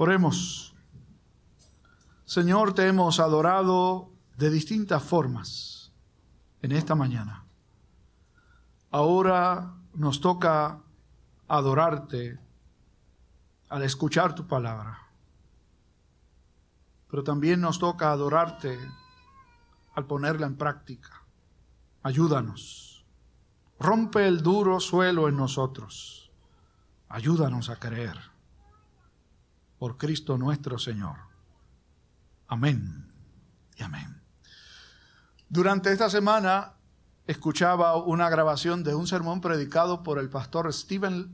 Oremos. Señor, te hemos adorado de distintas formas en esta mañana. Ahora nos toca adorarte al escuchar tu palabra. Pero también nos toca adorarte al ponerla en práctica. Ayúdanos. Rompe el duro suelo en nosotros. Ayúdanos a creer. Por Cristo nuestro Señor. Amén y amén. Durante esta semana escuchaba una grabación de un sermón predicado por el pastor Stephen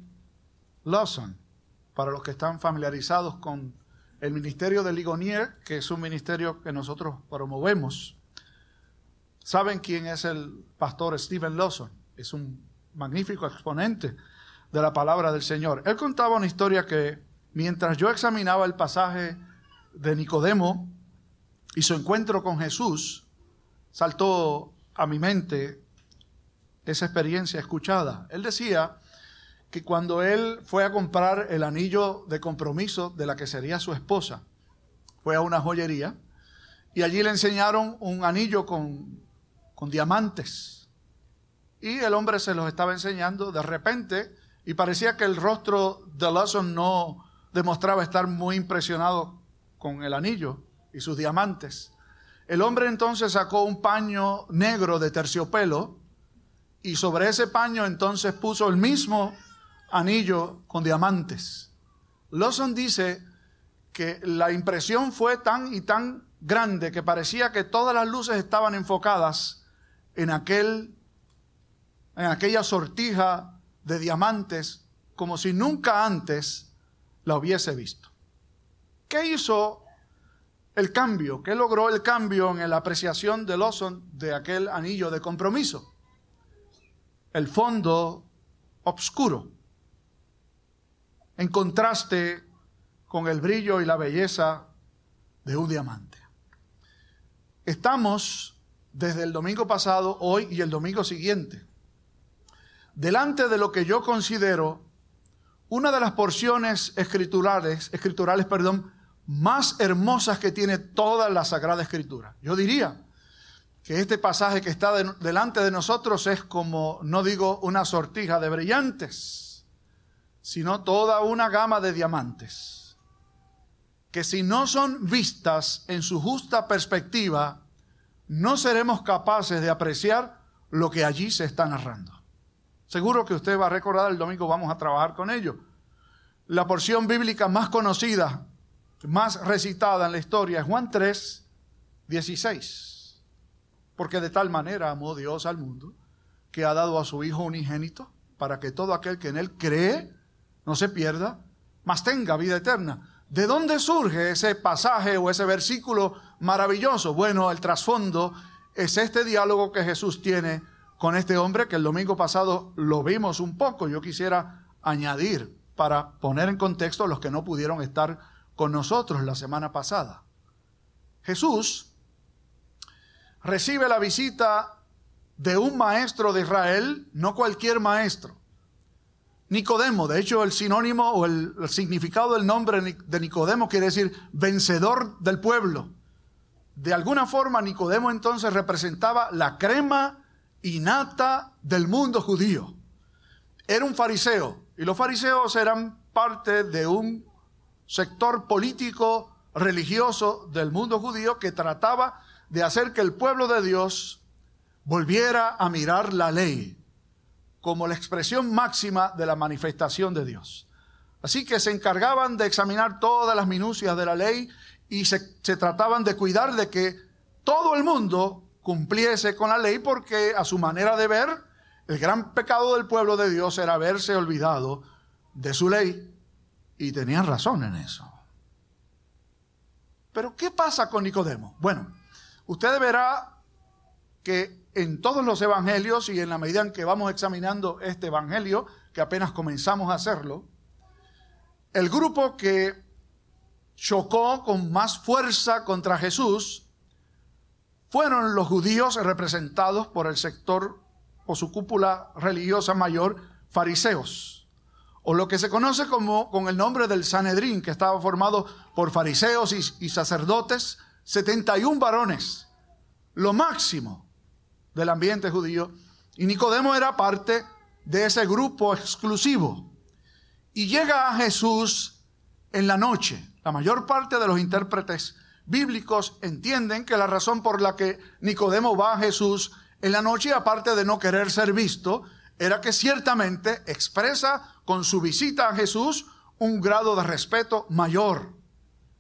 Lawson, para los que están familiarizados con el ministerio de Ligonier, que es un ministerio que nosotros promovemos. ¿Saben quién es el pastor Stephen Lawson? Es un magnífico exponente de la palabra del Señor. Él contaba una historia que mientras yo examinaba el pasaje de Nicodemo y su encuentro con Jesús, saltó a mi mente esa experiencia escuchada. Él decía que cuando él fue a comprar el anillo de compromiso de la que sería su esposa, fue a una joyería y allí le enseñaron un anillo con, con diamantes. Y el hombre se los estaba enseñando de repente y parecía que el rostro de Lawson no demostraba estar muy impresionado con el anillo y sus diamantes. El hombre entonces sacó un paño negro de terciopelo y sobre ese paño entonces puso el mismo anillo con diamantes. Lawson dice que la impresión fue tan y tan grande que parecía que todas las luces estaban enfocadas en aquel en aquella sortija de diamantes como si nunca antes la hubiese visto. ¿Qué hizo el cambio? ¿Qué logró el cambio en la apreciación de Lawson de aquel anillo de compromiso? el fondo oscuro, en contraste con el brillo y la belleza de un diamante. Estamos desde el domingo pasado, hoy y el domingo siguiente, delante de lo que yo considero una de las porciones escriturales, escriturales, perdón, más hermosas que tiene toda la Sagrada Escritura. Yo diría que este pasaje que está delante de nosotros es como, no digo una sortija de brillantes, sino toda una gama de diamantes, que si no son vistas en su justa perspectiva, no seremos capaces de apreciar lo que allí se está narrando. Seguro que usted va a recordar, el domingo vamos a trabajar con ello. La porción bíblica más conocida, más recitada en la historia es Juan 3, 16 porque de tal manera amó Dios al mundo que ha dado a su Hijo unigénito para que todo aquel que en Él cree no se pierda, mas tenga vida eterna. ¿De dónde surge ese pasaje o ese versículo maravilloso? Bueno, el trasfondo es este diálogo que Jesús tiene con este hombre que el domingo pasado lo vimos un poco. Yo quisiera añadir para poner en contexto a los que no pudieron estar con nosotros la semana pasada. Jesús recibe la visita de un maestro de Israel, no cualquier maestro. Nicodemo, de hecho el sinónimo o el, significado del nombre de Nicodemo quiere decir vencedor del pueblo. De alguna forma Nicodemo entonces representaba la crema innata del mundo judío. Era un fariseo y los fariseos eran parte de un sector político religioso del mundo judío que trataba de hacer que el pueblo de Dios volviera a mirar la ley como la expresión máxima de la manifestación de Dios. Así que se encargaban de examinar todas las minucias de la ley y se, trataban de cuidar de que todo el mundo cumpliese con la ley porque a su manera de ver, el gran pecado del pueblo de Dios era haberse olvidado de su ley. Y tenían razón en eso. Pero ¿qué pasa con Nicodemo? Bueno, Usted verá que en todos los evangelios y en la medida en que vamos examinando este evangelio, que apenas comenzamos a hacerlo, el grupo que chocó con más fuerza contra Jesús fueron los judíos representados por el sector o su cúpula religiosa mayor, fariseos, o lo que se conoce como con el nombre del Sanedrín, que estaba formado por fariseos y, y sacerdotes, 71 varones, lo máximo del ambiente judío, y Nicodemo era parte de ese grupo exclusivo. Y llega a Jesús en la noche. La mayor parte de los intérpretes bíblicos entienden que la razón por la que Nicodemo va a Jesús en la noche, aparte de no querer ser visto, era que ciertamente expresa con su visita a Jesús un grado de respeto mayor.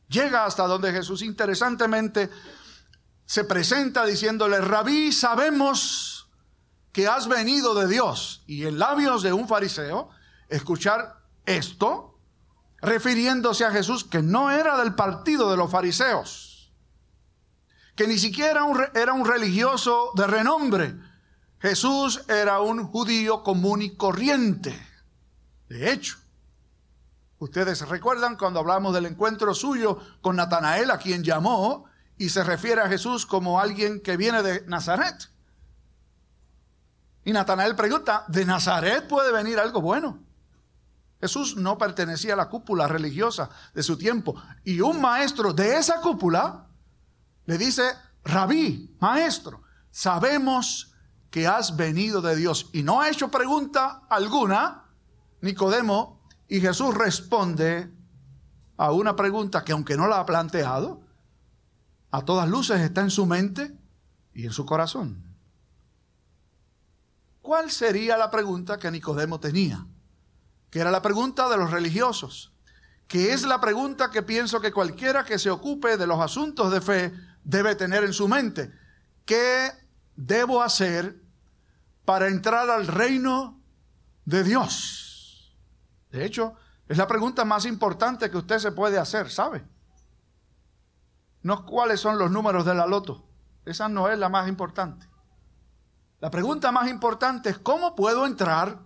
Llega hasta donde Jesús interesantemente se presenta diciéndole, rabí, sabemos que has venido de Dios. Y en labios de un fariseo, escuchar esto, refiriéndose a Jesús, que no era del partido de los fariseos, que ni siquiera era un religioso de renombre. Jesús era un judío común y corriente. De hecho, ustedes recuerdan cuando hablamos del encuentro suyo con Natanael, a quien llamó, y se refiere a Jesús como alguien que viene de Nazaret. Y Natanael pregunta, ¿de Nazaret puede venir algo bueno? Jesús no pertenecía a la cúpula religiosa de su tiempo. Y un maestro de esa cúpula le dice, rabí, maestro, sabemos que has venido de Dios. Y no ha hecho pregunta alguna, Nicodemo, y Jesús responde a una pregunta que aunque no la ha planteado, a todas luces está en su mente y en su corazón. ¿Cuál sería la pregunta que Nicodemo tenía? Que era la pregunta de los religiosos, que es la pregunta que pienso que cualquiera que se ocupe de los asuntos de fe debe tener en su mente. ¿Qué debo hacer para entrar al reino de Dios? De hecho, es la pregunta más importante que usted se puede hacer, ¿sabe? no cuáles son los números de la loto. Esa no es la más importante. La pregunta más importante es cómo puedo entrar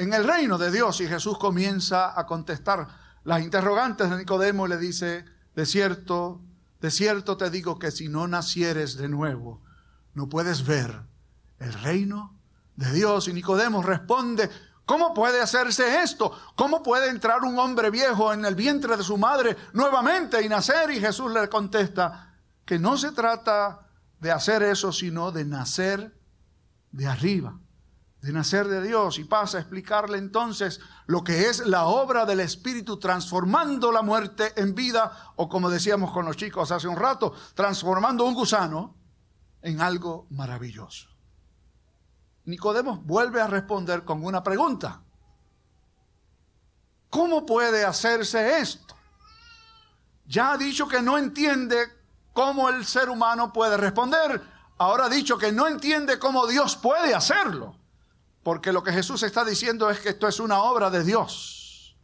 en el reino de Dios. Y Jesús comienza a contestar las interrogantes de Nicodemo y le dice, de cierto, de cierto te digo que si no nacieres de nuevo, no puedes ver el reino de Dios. Y Nicodemo responde, ¿Cómo puede hacerse esto? ¿Cómo puede entrar un hombre viejo en el vientre de su madre nuevamente y nacer? Y Jesús le contesta que no se trata de hacer eso, sino de nacer de arriba, de nacer de Dios. Y pasa a explicarle entonces lo que es la obra del Espíritu transformando la muerte en vida, o como decíamos con los chicos hace un rato, transformando un gusano en algo maravilloso. Nicodemos vuelve a responder con una pregunta. ¿Cómo puede hacerse esto? Ya ha dicho que no entiende cómo el ser humano puede responder. Ahora ha dicho que no entiende cómo Dios puede hacerlo. Porque lo que Jesús está diciendo es que esto es una obra de Dios.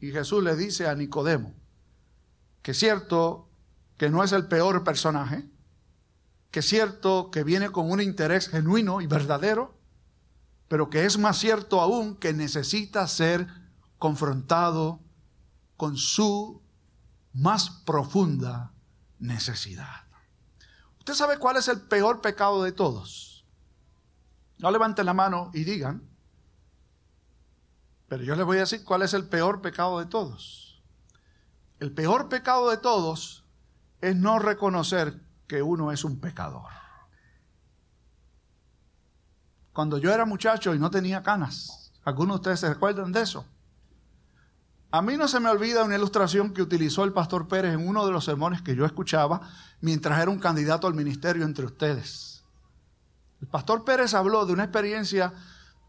Y Jesús le dice a Nicodemo que es cierto que no es el peor personaje, que es cierto que viene con un interés genuino y verdadero, pero que es más cierto aún que necesita ser confrontado con su más profunda necesidad. ¿Usted sabe cuál es el peor pecado de todos? No levanten la mano y digan, pero yo les voy a decir cuál es el peor pecado de todos. El peor pecado de todos es no reconocer que uno es un pecador. Cuando yo era muchacho y no tenía canas, ¿algunos de ustedes se recuerdan de eso? A mí no se me olvida una ilustración que utilizó el pastor Pérez en uno de los sermones que yo escuchaba mientras era un candidato al ministerio entre ustedes. El pastor Pérez habló de una experiencia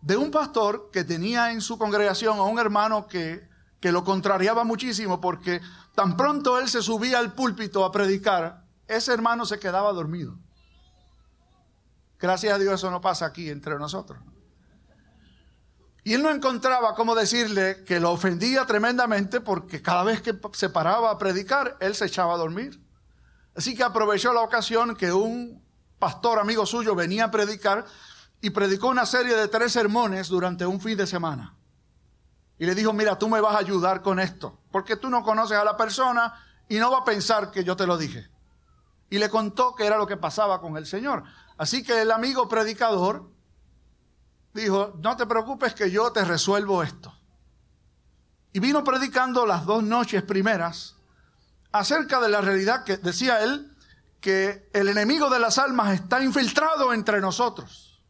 de un pastor que tenía en su congregación a un hermano que, que lo contrariaba muchísimo porque tan pronto él se subía al púlpito a predicar, ese hermano se quedaba dormido. Gracias a Dios eso no pasa aquí entre nosotros. Y él no encontraba cómo decirle que lo ofendía tremendamente porque cada vez que se paraba a predicar, él se echaba a dormir. Así que aprovechó la ocasión que un pastor amigo suyo venía a predicar y predicó una serie de tres sermones durante un fin de semana. Y le dijo, mira, tú me vas a ayudar con esto, porque tú no conoces a la persona y no va a pensar que yo te lo dije y le contó qué era lo que pasaba con el Señor. Así que el amigo predicador dijo, no te preocupes que yo te resuelvo esto. y vino predicando las dos noches primeras acerca de la realidad que decía él que el enemigo de las almas está infiltrado entre nosotros.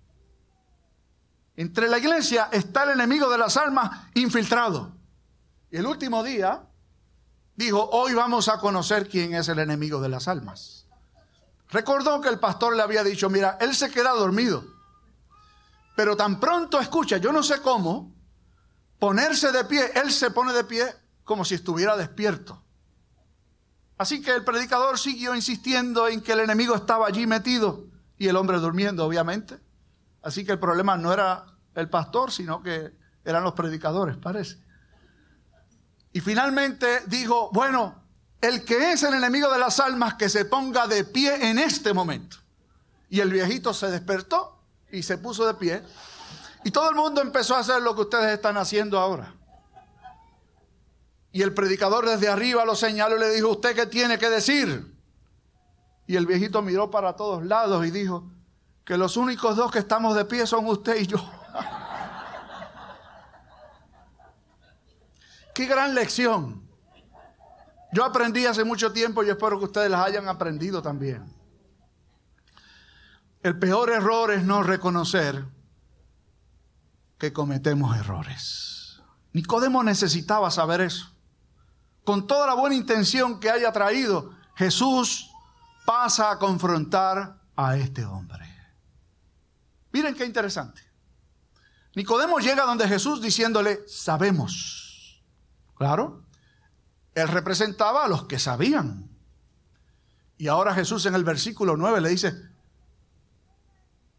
Entre la iglesia está el enemigo de las almas infiltrado. Y el último día dijo, hoy vamos a conocer quién es el enemigo de las almas. Recordó que el pastor le había dicho, mira, él se queda dormido. Pero tan pronto escucha, yo no sé cómo, ponerse de pie, él se pone de pie como si estuviera despierto. Así que el predicador siguió insistiendo en que el enemigo estaba allí metido y el hombre durmiendo, obviamente. Así que el problema no era el pastor, sino que eran los predicadores, parece. Y finalmente dijo, bueno, el que es el enemigo de las almas, que se ponga de pie en este momento. Y el viejito se despertó y se puso de pie. Y todo el mundo empezó a hacer lo que ustedes están haciendo ahora. Y el predicador desde arriba lo señaló y le dijo, ¿usted qué tiene que decir? Y el viejito miró para todos lados y dijo, que los únicos dos que estamos de pie son usted y yo. Qué gran lección. Yo aprendí hace mucho tiempo y espero que ustedes las hayan aprendido también. El peor error es no reconocer que cometemos errores. Nicodemo necesitaba saber eso. Con toda la buena intención que haya traído, Jesús pasa a confrontar a este hombre. Miren qué interesante. Nicodemo llega donde Jesús diciéndole, sabemos. Claro, él representaba a los que sabían. Y ahora Jesús en el versículo 9 le dice,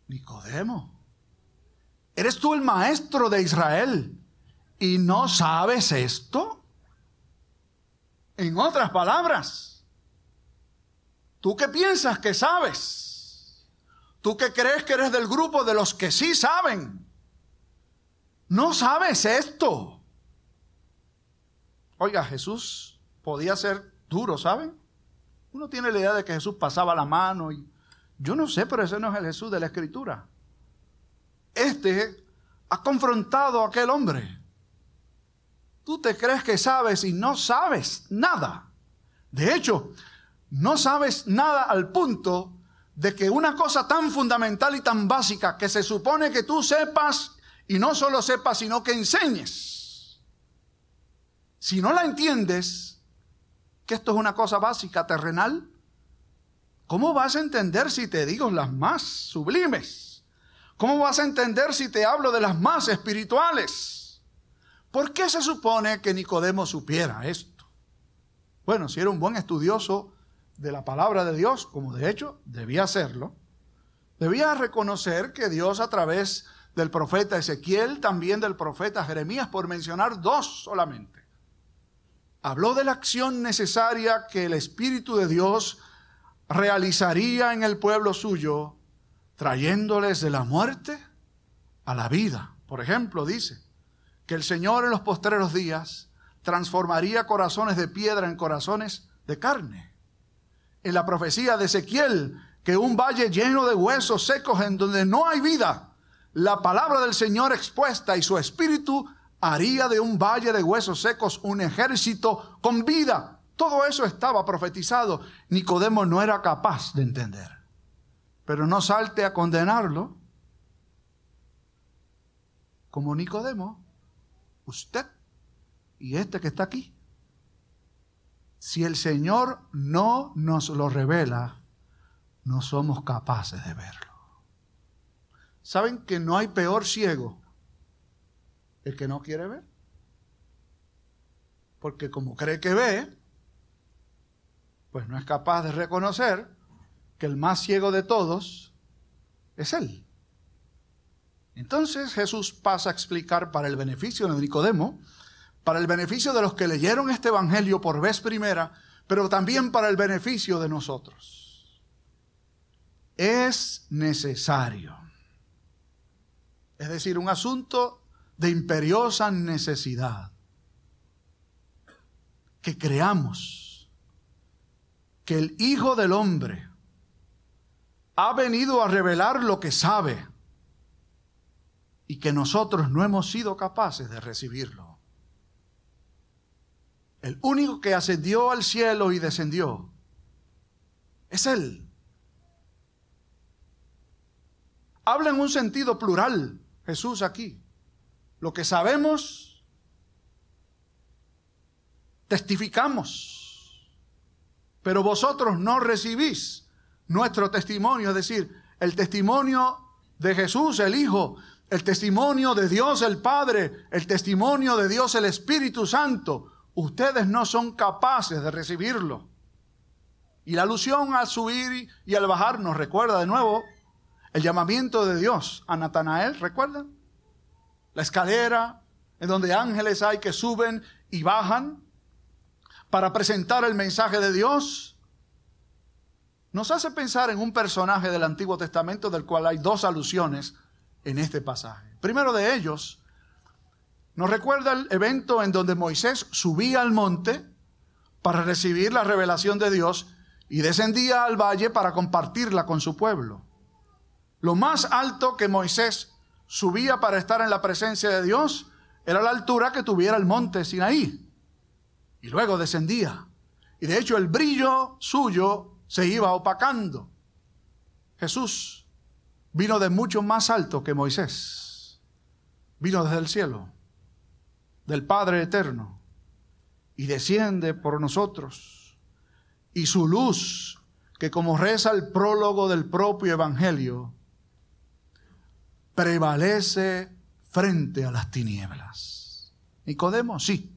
Nicodemo, ¿eres tú el maestro de Israel y no sabes esto? En otras palabras, ¿tú qué piensas que sabes? ¿Tú qué crees que eres del grupo de los que sí saben? No sabes esto. Oiga, Jesús podía ser duro, ¿saben? Uno tiene la idea de que Jesús pasaba la mano y yo no sé, pero ese no es el Jesús de la Escritura. Este ha confrontado a aquel hombre. Tú te crees que sabes y no sabes nada. De hecho, no sabes nada al punto de que una cosa tan fundamental y tan básica que se supone que tú sepas y no solo sepas, sino que enseñes. Si no la entiendes, que esto es una cosa básica, terrenal, ¿Cómo vas a entender si te digo las más sublimes? ¿Cómo vas a entender si te hablo de las más espirituales? ¿Por qué se supone que Nicodemo supiera esto? Bueno, si era un buen estudioso de la palabra de Dios, como de hecho debía hacerlo, debía reconocer que Dios a través del profeta Ezequiel, también del profeta Jeremías, por mencionar dos solamente, habló de la acción necesaria que el Espíritu de Dios realizaría en el pueblo suyo, trayéndoles de la muerte a la vida. Por ejemplo, dice que el Señor en los postreros días transformaría corazones de piedra en corazones de carne. En la profecía de Ezequiel, que un valle lleno de huesos secos en donde no hay vida, la palabra del Señor expuesta y su espíritu haría de un valle de huesos secos un ejército con vida. Todo eso estaba profetizado. Nicodemo no era capaz de entender. Pero no salte a condenarlo. Como Nicodemo, usted y este que está aquí. Si el Señor no nos lo revela, no somos capaces de verlo. ¿Saben que no hay peor ciego el que no quiere ver? Porque como cree que ve, pues no es capaz de reconocer que el más ciego de todos es Él. Entonces Jesús pasa a explicar para el beneficio de Nicodemo, para el beneficio de los que leyeron este Evangelio por vez primera, pero también para el beneficio de nosotros. Es necesario. Es decir, un asunto de imperiosa necesidad. Que creamos que el Hijo del Hombre ha venido a revelar lo que sabe y que nosotros no hemos sido capaces de recibirlo. El único que ascendió al cielo y descendió es Él. Habla en un sentido plural Jesús aquí. Lo que sabemos, testificamos. Pero vosotros no recibís nuestro testimonio, es decir, el testimonio de Jesús el Hijo, el testimonio de Dios el Padre, el testimonio de Dios el Espíritu Santo. Ustedes no son capaces de recibirlo. Y la alusión al subir y al bajar nos recuerda de nuevo el llamamiento de Dios a Natanael, ¿recuerdan? La escalera en donde ángeles hay que suben y bajan para presentar el mensaje de Dios. Nos hace pensar en un personaje del Antiguo Testamento del cual hay dos alusiones en este pasaje. Primero de ellos, nos recuerda el evento en donde Moisés subía al monte para recibir la revelación de Dios y descendía al valle para compartirla con su pueblo. Lo más alto que Moisés subía para estar en la presencia de Dios era la altura que tuviera el monte Sinaí. Y luego descendía. Y de hecho el brillo suyo se iba opacando. Jesús vino de mucho más alto que Moisés. Vino desde el cielo, del Padre eterno, y desciende por nosotros. Y su luz, que como reza el prólogo del propio Evangelio, prevalece frente a las tinieblas. Nicodemo, sí,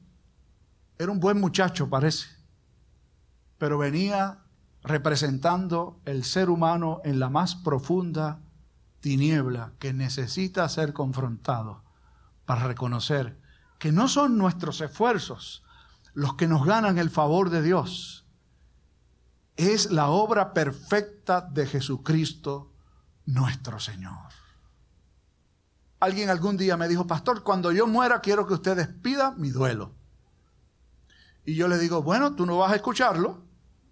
era un buen muchacho, parece, pero venía representando el ser humano en la más profunda que necesita ser confrontado para reconocer que no son nuestros esfuerzos los que nos ganan el favor de Dios. Es la obra perfecta de Jesucristo nuestro Señor. Alguien algún día me dijo, pastor, cuando yo muera quiero que usted despida mi duelo. Y yo le digo, bueno, tú no vas a escucharlo,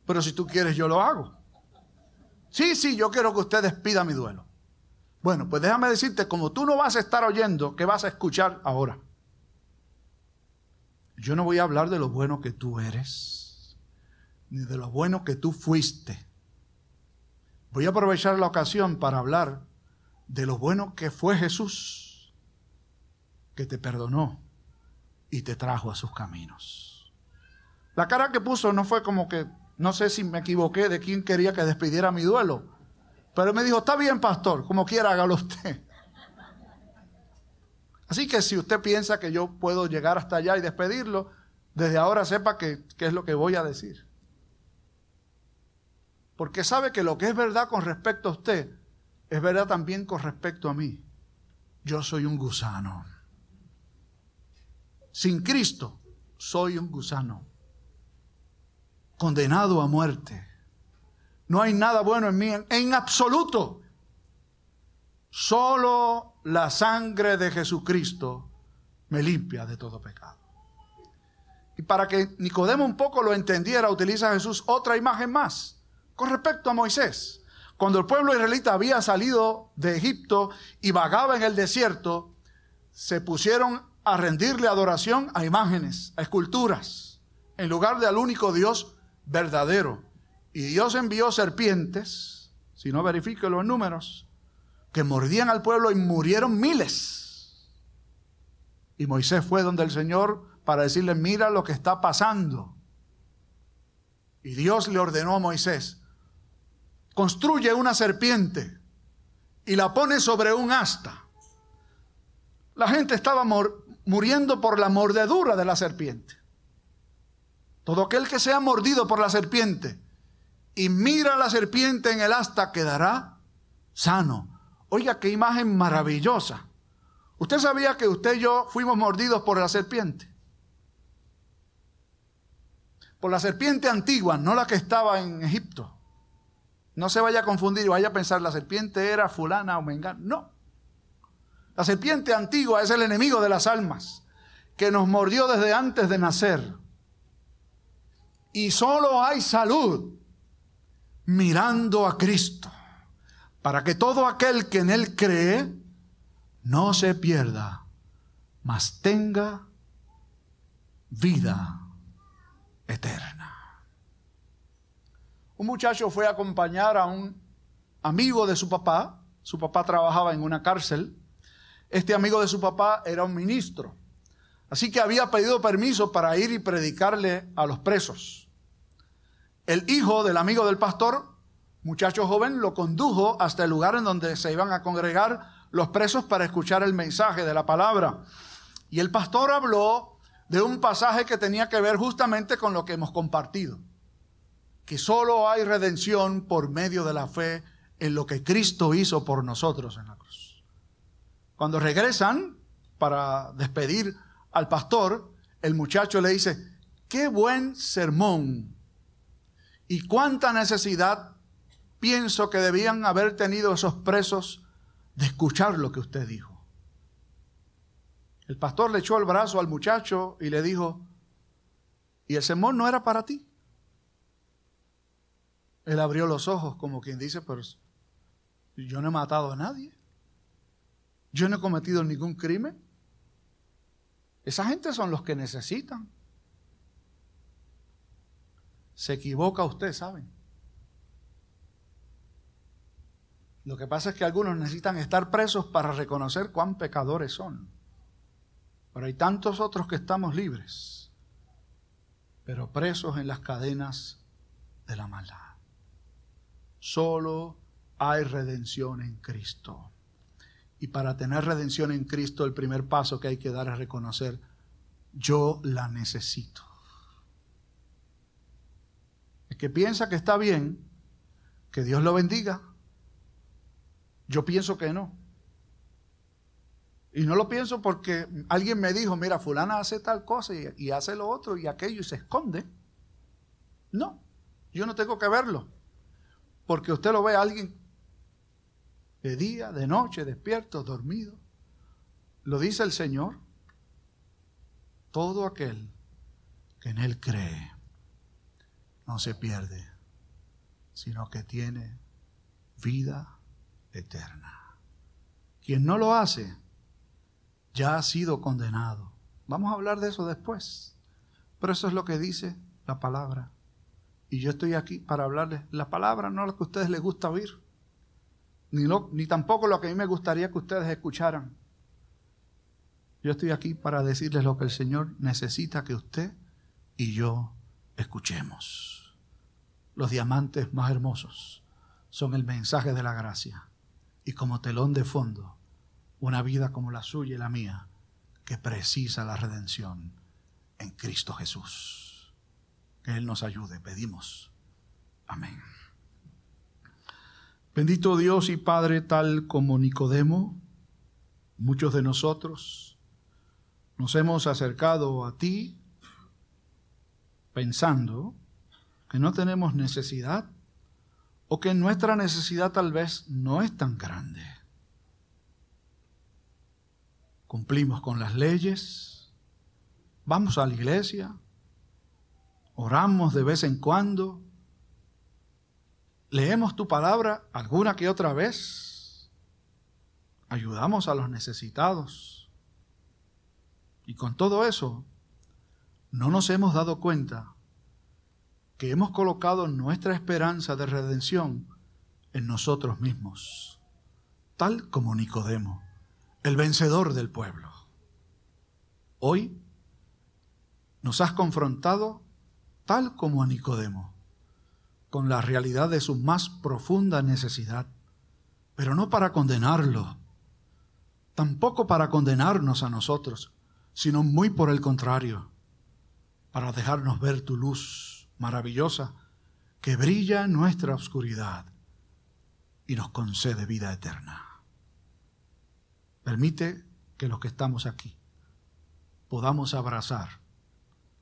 pero si tú quieres yo lo hago. Sí, sí, yo quiero que usted despida mi duelo. Bueno, pues déjame decirte, como tú no vas a estar oyendo, ¿qué vas a escuchar ahora? Yo no voy a hablar de lo bueno que tú eres, ni de lo bueno que tú fuiste. Voy a aprovechar la ocasión para hablar de lo bueno que fue Jesús, que te perdonó y te trajo a sus caminos. La cara que puso no fue como que, no sé si me equivoqué de quién quería que despidiera mi duelo, pero me dijo, está bien, pastor, como quiera, hágalo usted. Así que si usted piensa que yo puedo llegar hasta allá y despedirlo, desde ahora sepa que, qué es lo que voy a decir. Porque sabe que lo que es verdad con respecto a usted, es verdad también con respecto a mí. Yo soy un gusano. Sin Cristo soy un gusano. Condenado a muerte. No hay nada bueno en mí en, absoluto. Solo la sangre de Jesucristo me limpia de todo pecado. Y para que Nicodemo un poco lo entendiera, utiliza Jesús otra imagen más con respecto a Moisés. Cuando el pueblo israelita había salido de Egipto y vagaba en el desierto, se pusieron a rendirle adoración a imágenes, a esculturas, en lugar de al único Dios verdadero. Y Dios envió serpientes, si no verifique los números, que mordían al pueblo y murieron miles. Y Moisés fue donde el Señor para decirle, mira lo que está pasando. Y Dios le ordenó a Moisés, construye una serpiente y la pone sobre un asta. La gente estaba muriendo por la mordedura de la serpiente. Todo aquel que sea mordido por la serpiente y mira la serpiente en el asta quedará sano. Oiga, qué imagen maravillosa. ¿Usted sabía que usted y yo fuimos mordidos por la serpiente? Por la serpiente antigua, no la que estaba en Egipto. No se vaya a confundir vaya a pensar la serpiente era fulana o mengana. No. La serpiente antigua es el enemigo de las almas, que nos mordió desde antes de nacer. Y solo hay salud mirando a Cristo, para que todo aquel que en Él cree no se pierda, mas tenga vida eterna. Un muchacho fue a acompañar a un amigo de su papá, su papá trabajaba en una cárcel, este amigo de su papá era un ministro, así que había pedido permiso para ir y predicarle a los presos. El hijo del amigo del pastor, muchacho joven, lo condujo hasta el lugar en donde se iban a congregar los presos para escuchar el mensaje de la palabra. Y el pastor habló de un pasaje que tenía que ver justamente con lo que hemos compartido, que solo hay redención por medio de la fe en lo que Cristo hizo por nosotros en la cruz. Cuando regresan para despedir al pastor, el muchacho le dice, qué buen sermón y cuánta necesidad pienso que debían haber tenido esos presos de escuchar lo que usted dijo. El pastor le echó el brazo al muchacho y le dijo, ¿y el sermón no era para ti? Él abrió los ojos como quien dice, pero yo no he matado a nadie. Yo no he cometido ningún crimen. Esa gente son los que necesitan. Se equivoca usted, ¿saben? Lo que pasa es que algunos necesitan estar presos para reconocer cuán pecadores son. Pero hay tantos otros que estamos libres, pero presos en las cadenas de la maldad. Solo hay redención en Cristo. Y para tener redención en Cristo, el primer paso que hay que dar es reconocer, yo la necesito. Que piensa que está bien, que Dios lo bendiga. Yo pienso que no. Y no lo pienso porque alguien me dijo, mira, fulana hace tal cosa y, hace lo otro y aquello y se esconde. No, yo no tengo que verlo. Porque usted lo ve a alguien de día, de noche, despierto, dormido. Lo dice el Señor. Todo aquel que en Él cree no se pierde, sino que tiene vida eterna. Quien no lo hace, ya ha sido condenado. Vamos a hablar de eso después. Pero eso es lo que dice la palabra. Y yo estoy aquí para hablarles la palabra, no lo que a ustedes les gusta oír, ni, ni tampoco lo que a mí me gustaría que ustedes escucharan. Yo estoy aquí para decirles lo que el Señor necesita que usted y yo escuchemos. Los diamantes más hermosos son el mensaje de la gracia y como telón de fondo una vida como la suya y la mía que precisa la redención en Cristo Jesús. Que Él nos ayude, pedimos. Amén. Bendito Dios y Padre, tal como Nicodemo, muchos de nosotros nos hemos acercado a ti pensando que no tenemos necesidad o que nuestra necesidad tal vez no es tan grande. Cumplimos con las leyes, vamos a la iglesia, oramos de vez en cuando, leemos tu palabra alguna que otra vez, ayudamos a los necesitados. Y con todo eso, no nos hemos dado cuenta que hemos colocado nuestra esperanza de redención en nosotros mismos, tal como Nicodemo, el vencedor del pueblo. Hoy nos has confrontado, tal como a Nicodemo, con la realidad de su más profunda necesidad, pero no para condenarlo, tampoco para condenarnos a nosotros, sino muy por el contrario, para dejarnos ver tu luz maravillosa que brilla en nuestra oscuridad y nos concede vida eterna. Permite que los que estamos aquí podamos abrazar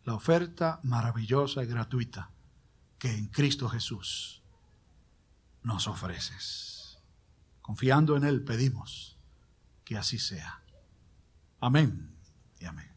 la oferta maravillosa y gratuita que en Cristo Jesús nos ofreces. Confiando en Él pedimos que así sea. Amén y amén.